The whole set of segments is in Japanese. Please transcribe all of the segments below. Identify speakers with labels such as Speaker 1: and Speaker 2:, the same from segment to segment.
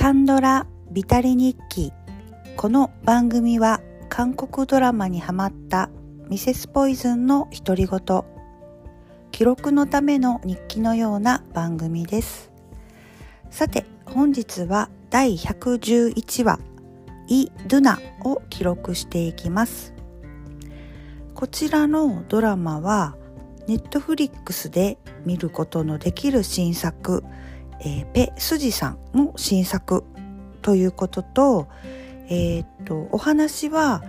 Speaker 1: カンドラビタリ日記。この番組は韓国ドラマにハマったミセスポイズンの独り言。記録のための日記のような番組です。さて本日は第111話イ・ドゥナを記録していきます。こちらのドラマはネットフリックスで見ることのできる新作。えー、ペ・スジさんの新作ということと、えー、っとお話は、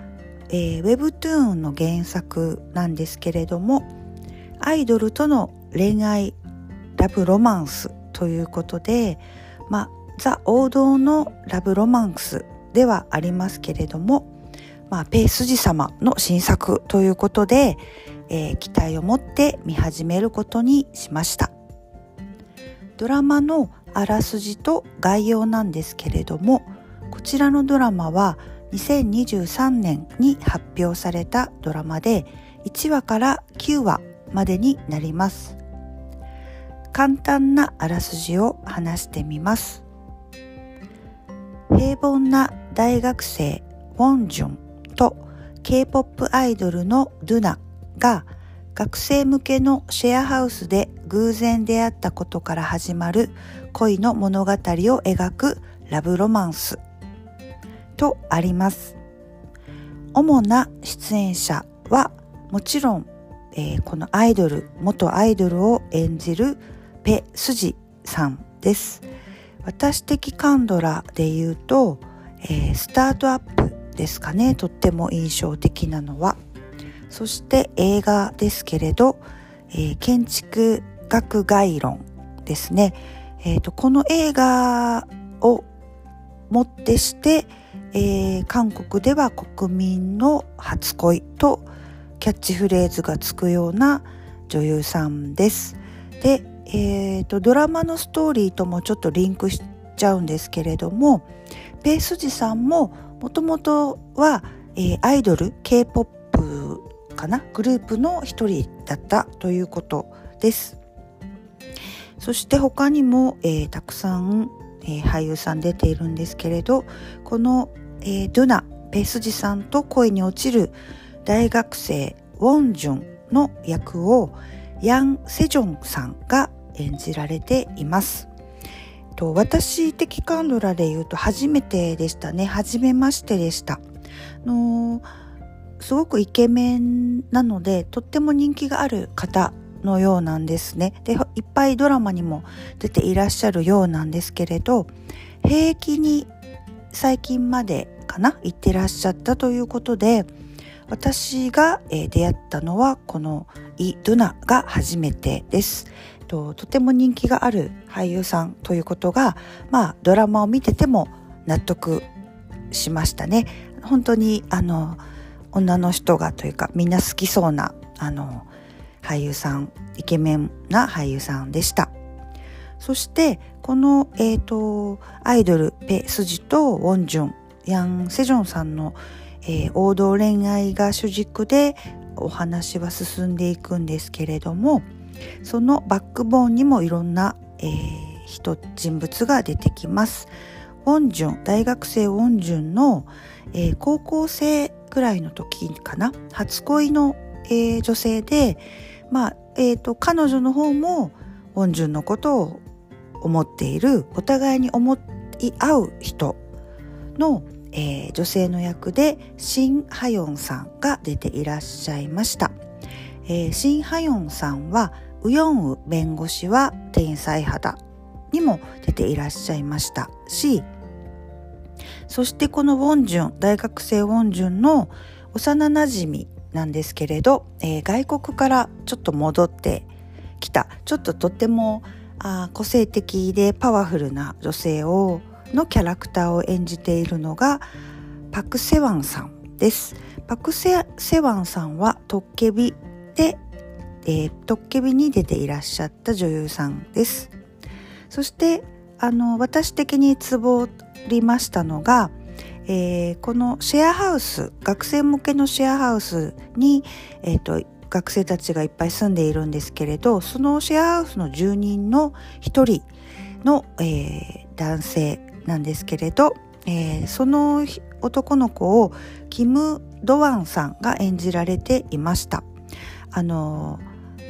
Speaker 1: えー、ウェブトゥーンの原作なんですけれどもアイドルとの恋愛ラブロマンスということで、まあ、ザ王道のラブロマンスではありますけれども、まあ、ペスジ様の新作ということで、えー、期待を持って見始めることにしました。ドラマのあらすじと概要なんですけれどもこちらのドラマは2023年に発表されたドラマで1話から9話までになります。簡単なあらすじを話してみます。平凡な大学生ウォンジュンと K-POP アイドルのドゥナが学生向けのシェアハウスで偶然出会ったことから始まる恋の物語を描くラブロマンスとあります。主な出演者はもちろん、えー、このアイドル、元アイドルを演じるペ・スジさんです。私的カンドラで言うと、えー、スタートアップですかね、とっても印象的なのは。そして映画ですけれど、えー、建築学概論ですね。えーと、この映画をもってして、えー、韓国では国民の初恋とキャッチフレーズがつくような女優さんです。で、えーと、ドラマのストーリーともちょっとリンクしちゃうんですけれどもペースジさんももともとは、えー、アイドル K-POP かな？グループの一人だったということです。そして他にも、えー、たくさん、えー、俳優さん出ているんですけれどこの、えー、ドゥナ・ペースジさんと恋に落ちる大学生ウォンジュンの役をヤン・セジョンさんが演じられています。と私的カンドラで言うと初めてでしたね初めましてでした。のすごくイケメンなのでとっても人気がある方のようなんですね。でいっぱいドラマにも出ていらっしゃるようなんですけれど平気に最近までかな行ってらっしゃったということで私が、え、出会ったのはこのイ・ドゥナが初めてです。ととても人気がある俳優さんということがまあドラマを見てても納得しましたね。本当にあの女の人がというかみんな好きそうなあの俳優さんイケメンな俳優さんでしたそしてこの、えーと、アイドルペ・スジとウォンジュンヤン・セジョンさんの、えー、王道恋愛が主軸でお話は進んでいくんですけれどもそのバックボーンにもいろんな、えー、人人物が出てきます。ウォンジュン大学生ウォンジュンの、えー、高校生ぐらいの時かな？初恋の、えー、女性で、まあえーと、彼女の方もウォンジュンのことを思っているお互いに思い合う人の、えー、女性の役でシン・ハヨンさんが出ていらっしゃいました。えー、シン・ハヨンさんはウヨンウ弁護士は天才肌にも出ていらっしゃいましたしそしてこのウォンジュン、大学生ウォンジュンの幼馴染なんですけれど、えー、外国からちょっと戻ってきた、ちょっととってもあ個性的でパワフルな女性をのキャラクターを演じているのがパク・セワンさんです。パクセ・セワンさんはトッケビで、えー、トッケビに出ていらっしゃった女優さんです。そしてあの私的にツボりましたのが、えー、このシェアハウス学生向けのシェアハウスに、えーと、学生たちがいっぱい住んでいるんですけれどそのシェアハウスの住人の一人の、えー、男性なんですけれど、えー、その男の子をキム・ドワンさんが演じられていました。あの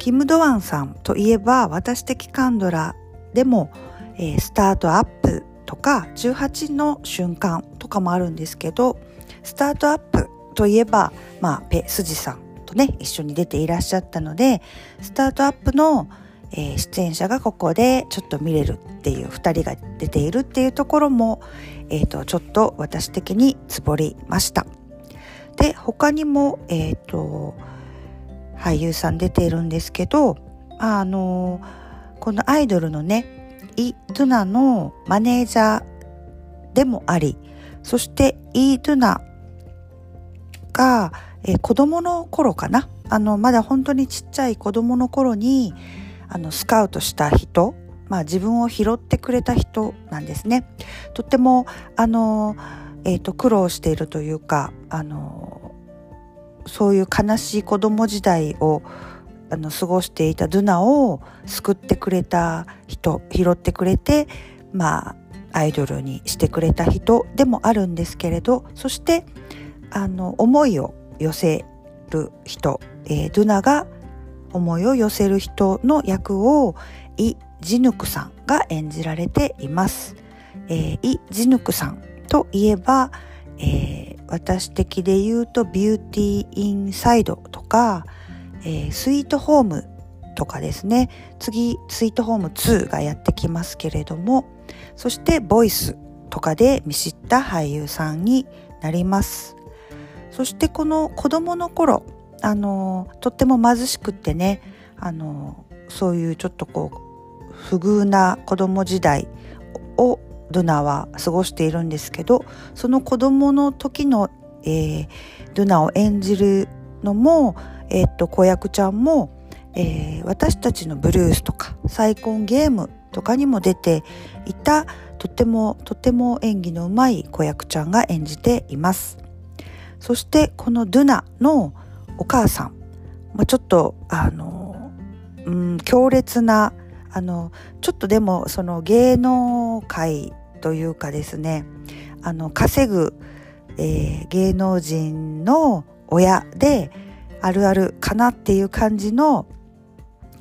Speaker 1: キム・ドワンさんといえば私的カンドラでも、えー、スタートアップとか18の瞬間かもあるんですけどスタートアップといえば、まあ、ペ・スジさんとね一緒に出ていらっしゃったのでスタートアップの、えー、出演者がここでちょっと見れるっていう2人が出ているっていうところも、えーと、ちょっと私的につぼりました。で他にも、え、ー、と俳優さん出ているんですけどあのこのアイドルのねイ・ドゥナのマネージャーでもありそしてイー・ドゥナが、えー、子供の頃かな？あのまだ本当にちっちゃい子供の頃にあのスカウトした人まあ自分を拾ってくれた人なんですね。とってもあの、えーと、苦労しているというかあのそういう悲しい子供時代をあの過ごしていたドゥナを救ってくれた人拾ってくれてまあアイドルにしてくれた人でもあるんですけれどそしてあの思いを寄せる人、えー、ドゥナが思いを寄せる人の役をイ・ジヌクさんが演じられています。えー、イ・ジヌクさんといえば、えー、私的で言うとビューティー・インサイドとか、えー、スイートホームとかですね次スイートホーム2がやってきますけれどもそしてボイスとかで見知った俳優さんになります。そしてこの子供の頃あのとっても貧しくってねあのそういうちょっとこう不遇な子供時代をドゥナは過ごしているんですけどその子供の時の、えー、ドゥナを演じるのも、えー、っと子役ちゃんも、えー、私たちのブルースとか再婚ゲームとかにも出ていたとてもとても演技のうまい子役ちゃんが演じています。そしてこのドゥナのお母さん、まあ、ちょっとあの、うん、強烈なあのちょっとでもその芸能界というかですねあの稼ぐ、えー、芸能人の親であるあるかなっていう感じの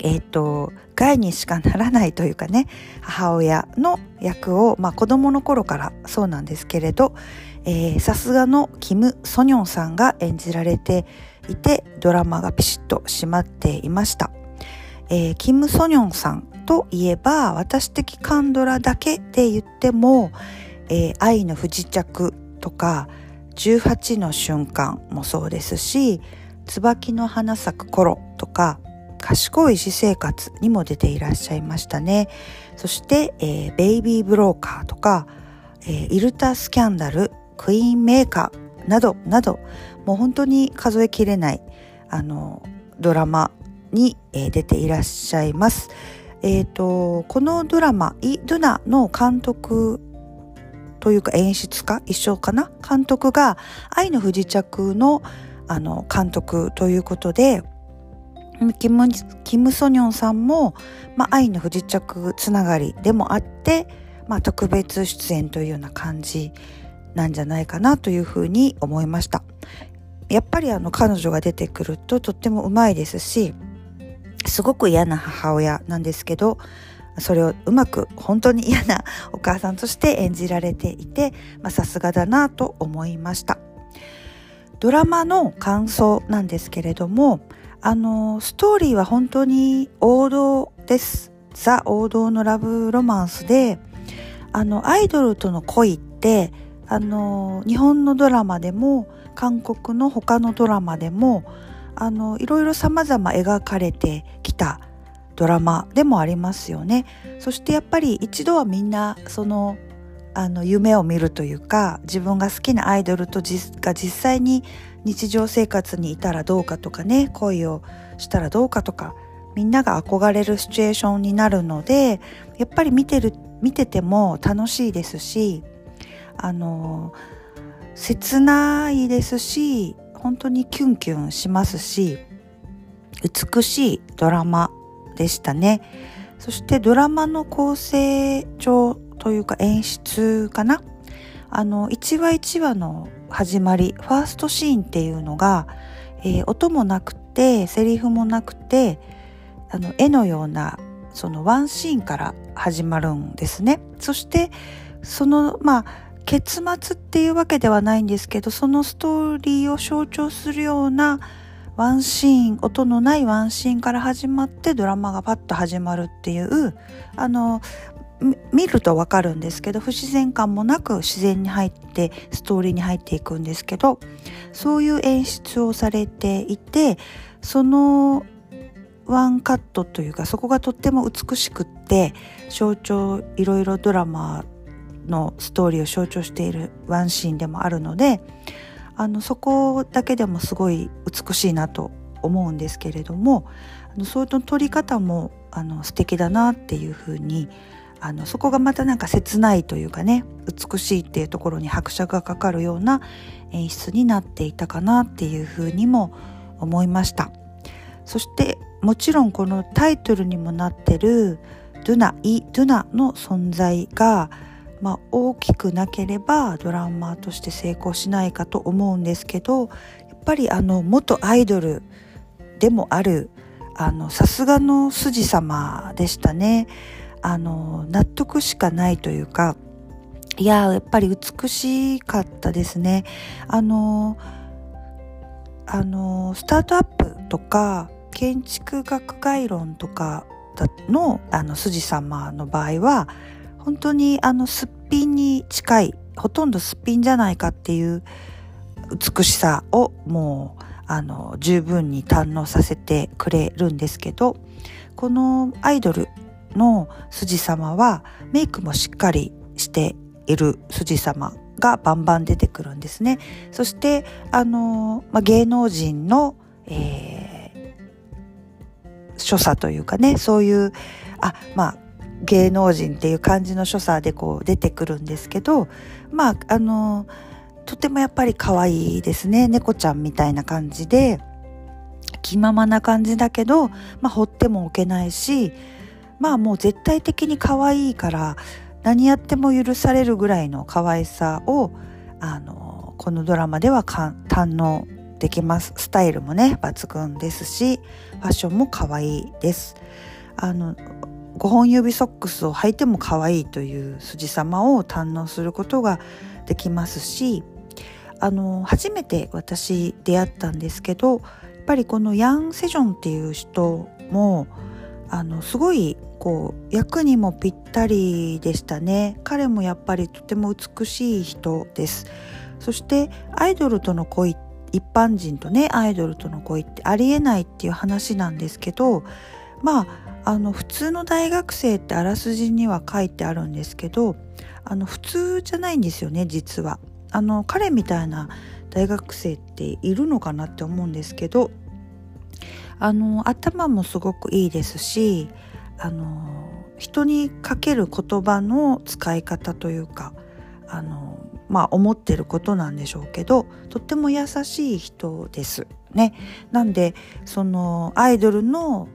Speaker 1: えっ、ー、と害にしかならないというかね母親の役を、まあ、子供の頃からそうなんですけれどさすがのキム・ソニョンさんが演じられていてドラマがピシッと締まっていました、えー、キム・ソニョンさんといえば私的カンドラだけで言っても、えー、愛の不時着とか18の瞬間もそうですし椿の花咲く頃とか賢い私生活にも出ていらっしゃいましたねそして、えー、ベイビーブローカーとか、えー、イルタスキャンダルクイーンメーカーなどなどもう本当に数えきれないあのドラマに、えー、出ていらっしゃいます。えっ、ー、とこのドラマイ・ドゥナの監督というか演出家一緒かな？監督が愛の不時着のあの監督ということでキム・キムソニョンさんも、まあ、愛の不時着つながりでもあって、まあ、特別出演というような感じなんじゃないかなというふうに思いました。やっぱりあの彼女が出てくるととってもうまいですし、すごく嫌な母親なんですけど、それをうまく本当に嫌なお母さんとして演じられていて、さすがだなと思いました。ドラマの感想なんですけれども、あの、ストーリーは本当に王道です。ザ王道のラブロマンスで、あの、アイドルとの恋ってあの日本のドラマでも韓国の他のドラマでもあのいろいろ様々描かれてきたドラマでもありますよね。そしてやっぱり一度はみんなそのあの夢を見るというか自分が好きなアイドルとが実際に日常生活にいたらどうかとかね恋をしたらどうかとかみんなが憧れるシチュエーションになるのでやっぱり見てる見てても楽しいですしあの切ないですし本当にキュンキュンしますし美しいドラマでしたね。そしてドラマの構成上というか演出かなあの1話1話の始まりファーストシーンっていうのが、えー、音もなくてセリフもなくてあの絵のようなそのワンシーンから始まるんですね。そしてそのまあ結末っていうわけではないんですけどそのストーリーを象徴するようなワンシーン音のないワンシーンから始まってドラマがパッと始まるっていうあの見るとわかるんですけど不自然感もなく自然に入ってストーリーに入っていくんですけどそういう演出をされていてそのワンカットというかそこがとっても美しくって象徴いろいろドラマのストーリーを象徴しているワンシーンでもあるのであのそこだけでもすごい美しいなと思うんですけれどもあのそういう撮り方もあの素敵だなっていうふうに思いますあのそこがまたなんか切ないというかね美しいっていうところに拍車がかかるような演出になっていたかなっていうふうにも思いました。そしてもちろんこのタイトルにもなってるドゥナイ・ドゥナの存在がまあ、大きくなければドラマーとして成功しないかと思うんですけどやっぱりあの元アイドルでもあるさすがの筋様でしたね。あの納得しかないというかいややっぱり美しかったですね。あのあのスタートアップとか建築学概論とかのあの筋様の場合は本当にあのすっぴんに近いほとんどすっぴんじゃないかっていう美しさをもうあの十分に堪能させてくれるんですけどこのアイドルの筋様はメイクもしっかりしている筋様がバンバン出てくるんですね。そしてあの、まあ、芸能人の、えー、所作というかねそういうあまあ芸能人っていう感じの所作でこう出てくるんですけどまああのとてもやっぱり可愛いですね猫ちゃんみたいな感じで気ままな感じだけど、まあ、放ってもおけないしまあもう絶対的に可愛いから何やっても許されるぐらいの可愛さをあのこのドラマでは堪能できます。スタイルもね抜群ですしファッションも可愛いです。あの5本指ソックスを履いても可愛いという筋様を堪能することができますしあの初めて私出会ったんですけどやっぱりこのヤン・セジョンっていう人もあのすごいこう役にもぴったりでしたね彼もやっぱりとても美しい人ですそしてアイドルとの恋一般人とねアイドルとの恋ってありえないっていう話なんですけどまああの普通の大学生ってあらすじには書いてあるんですけどあの普通じゃないんですよね実は。あの彼みたいな大学生っているのかなって思うんですけどあの頭もすごくいいですしあの人にかける言葉の使い方というかあのまあ思ってることなんでしょうけどとっても優しい人ですね。なんでそのアイドルの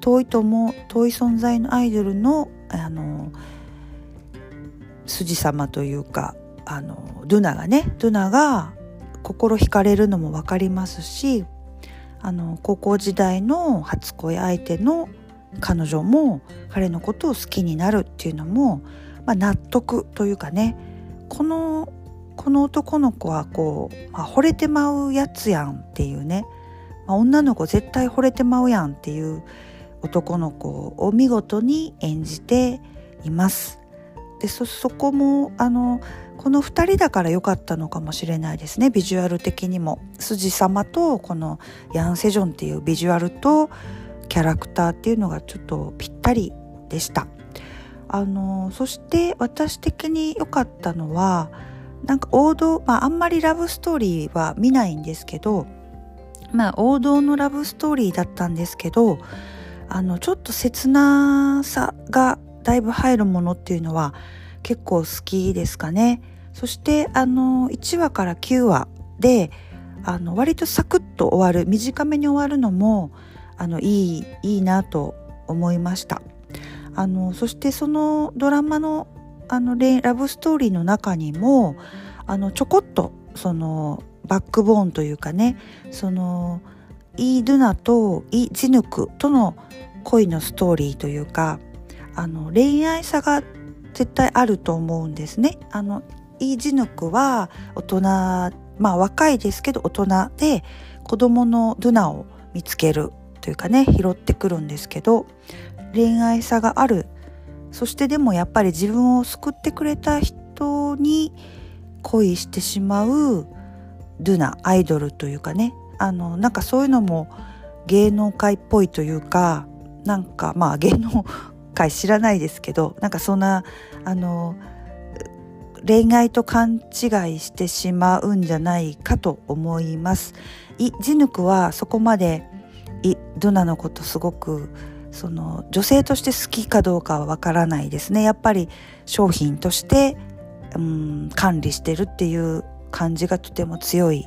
Speaker 1: 遠いとも遠い存在のアイドルのあの筋様というかあのドゥナがねドゥナが心惹かれるのも分かりますしあの高校時代の初恋相手の彼女も彼のことを好きになるっていうのも、まあ、納得というかねこのこの男の子はこう、まあ、惚れてまうやつやんっていうね、まあ、女の子絶対惚れてまうやんっていう男の子を見事に演じています。でそこもあのこの2人だから良かったのかもしれないですねビジュアル的にも。筋様とこのヤン・セジョンっていうビジュアルとキャラクターっていうのがちょっとぴったりでした。あのそして私的に良かったのはなんか王道、まあ、あんまりラブストーリーは見ないんですけどまあ王道のラブストーリーだったんですけどあのちょっと切なさがだいぶ入るものっていうのは結構好きですかね。そしてあの1話から9話であの割とサクッと終わる短めに終わるのもあのいいいいなと思いました。あのそしてそのドラマのあのラブストーリーの中にもあのちょこっとそのバックボーンというかねそのイー・ドゥナとイ・ジヌクとの恋のストーリーというかあの恋愛差が絶対あると思うんですね。あのイー・ジヌクは大人まあ若いですけど大人で子供のドゥナを見つけるというかね拾ってくるんですけど恋愛差があるそしてでもやっぱり自分を救ってくれた人に恋してしまうドゥナアイドルというかねあのなんかそういうのも芸能界っぽいというかなんかまあ芸能界知らないですけどなんかそんなあの恋愛と勘違いしてしまうんじゃないかと思います。イ・ジヌクはそこまでイ・ドナのことすごくその女性として好きかどうかはわからないですね。やっぱり商品として、うん、管理してるっていう感じがとても強い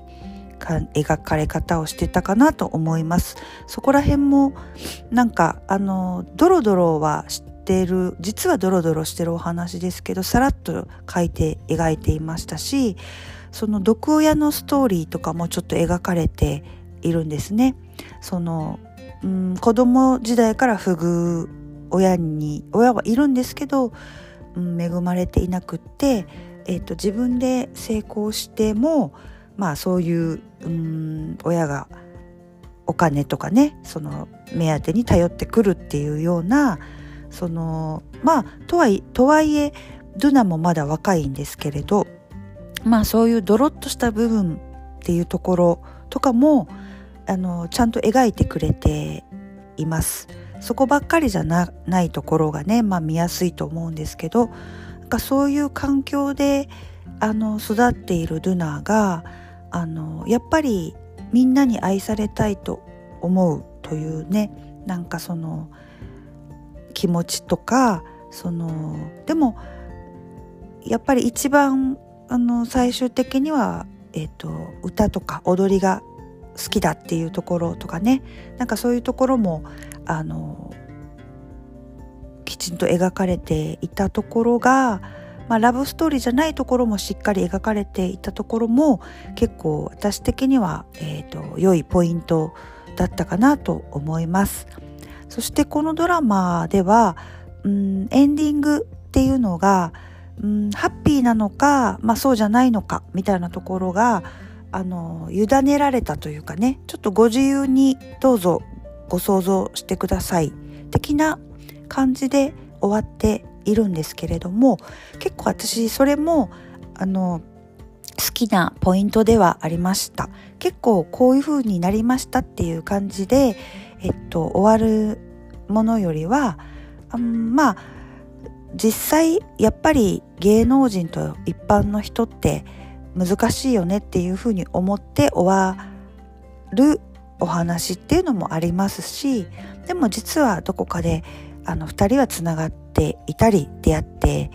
Speaker 1: 描かれ方をしてたかなと思います。そこら辺もなんかあのドロドロはしてる実はドロドロしてるお話ですけどさらっと書いて描いていましたしその毒親のストーリーとかもちょっと描かれているんですね。そのうん子供時代から不遇親に親はいるんですけど、うん、恵まれていなくって、えーと自分で成功してもまあそういううん親がお金とかねその目当てに頼ってくるっていうようなそのまあとはいとはいえドゥナもまだ若いんですけれどまあそういうドロッとした部分っていうところとかもあのちゃんと描いてくれています。そこばっかりじゃないところがね、まあ、見やすいと思うんですけどなんかそういう環境であの育っているドゥナがあのやっぱりみんなに愛されたいと思うというねなんかその気持ちとかそのでもやっぱり一番あの最終的には、えーと、歌とか踊りが好きだっていうところとかねなんかそういうところもあのきちんと描かれていたところがまあ、ラブストーリーじゃないところもしっかり描かれていたところも結構私的には、えーと、良いポイントだったかなと思います。そしてこのドラマでは、うん、エンディングっていうのが、うん、ハッピーなのか、まあ、そうじゃないのかみたいなところがあの委ねられたというかねちょっとご自由にどうぞご想像してください的な感じで終わっているんですけれども結構私それもあの好きなポイントではありました。結構こういう風になりましたっていう感じで、えっと、終わるものよりは、うん、まあ実際やっぱり芸能人と一般の人って難しいよねっていう風に思って終わるお話っていうのもありますしでも実はどこかであの2人はつながっていたり出会って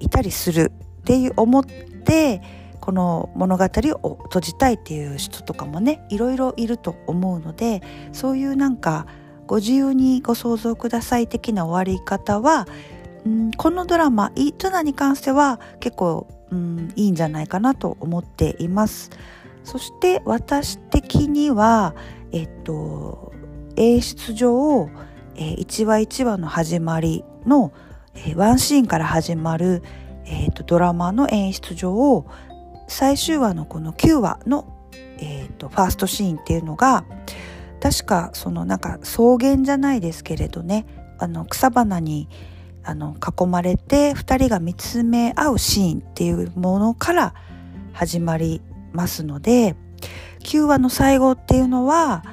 Speaker 1: いたりするっていう思ってこの物語を閉じたいっていう人とかもねいろいろいると思うのでそういうなんかご自由にご想像ください的な終わり方は、うん、このドラマ「イ・トゥナ」に関しては結構、うん、いいんじゃないかなと思っています。そして私的にはえっと演出上え、1話1話の始まりの、え、ワンシーンから始まる、えーと、ドラマの演出上最終話のこの9話の、えーと、ファーストシーンっていうのが確かそのなんか草原じゃないですけれどねあの草花にあの囲まれて2人が見つめ合うシーンっていうものから始まりますので9話の最後っていうのは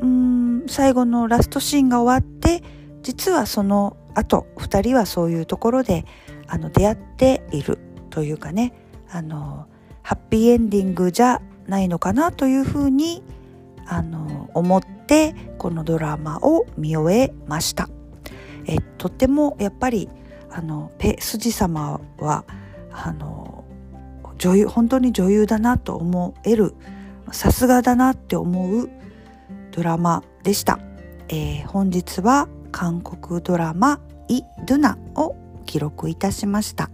Speaker 1: うん最後のラストシーンが終わって実はその後2人はそういうところであの出会っているというかねあのハッピーエンディングじゃないのかなというふうにあの思ってこのドラマを見終えました。えとってもやっぱりあのペスジ様はあの女優本当に女優だなと思えるさすがだなって思うドラマでした、えー、本日は韓国ドラマ「イ・ドゥナ」を記録いたしました。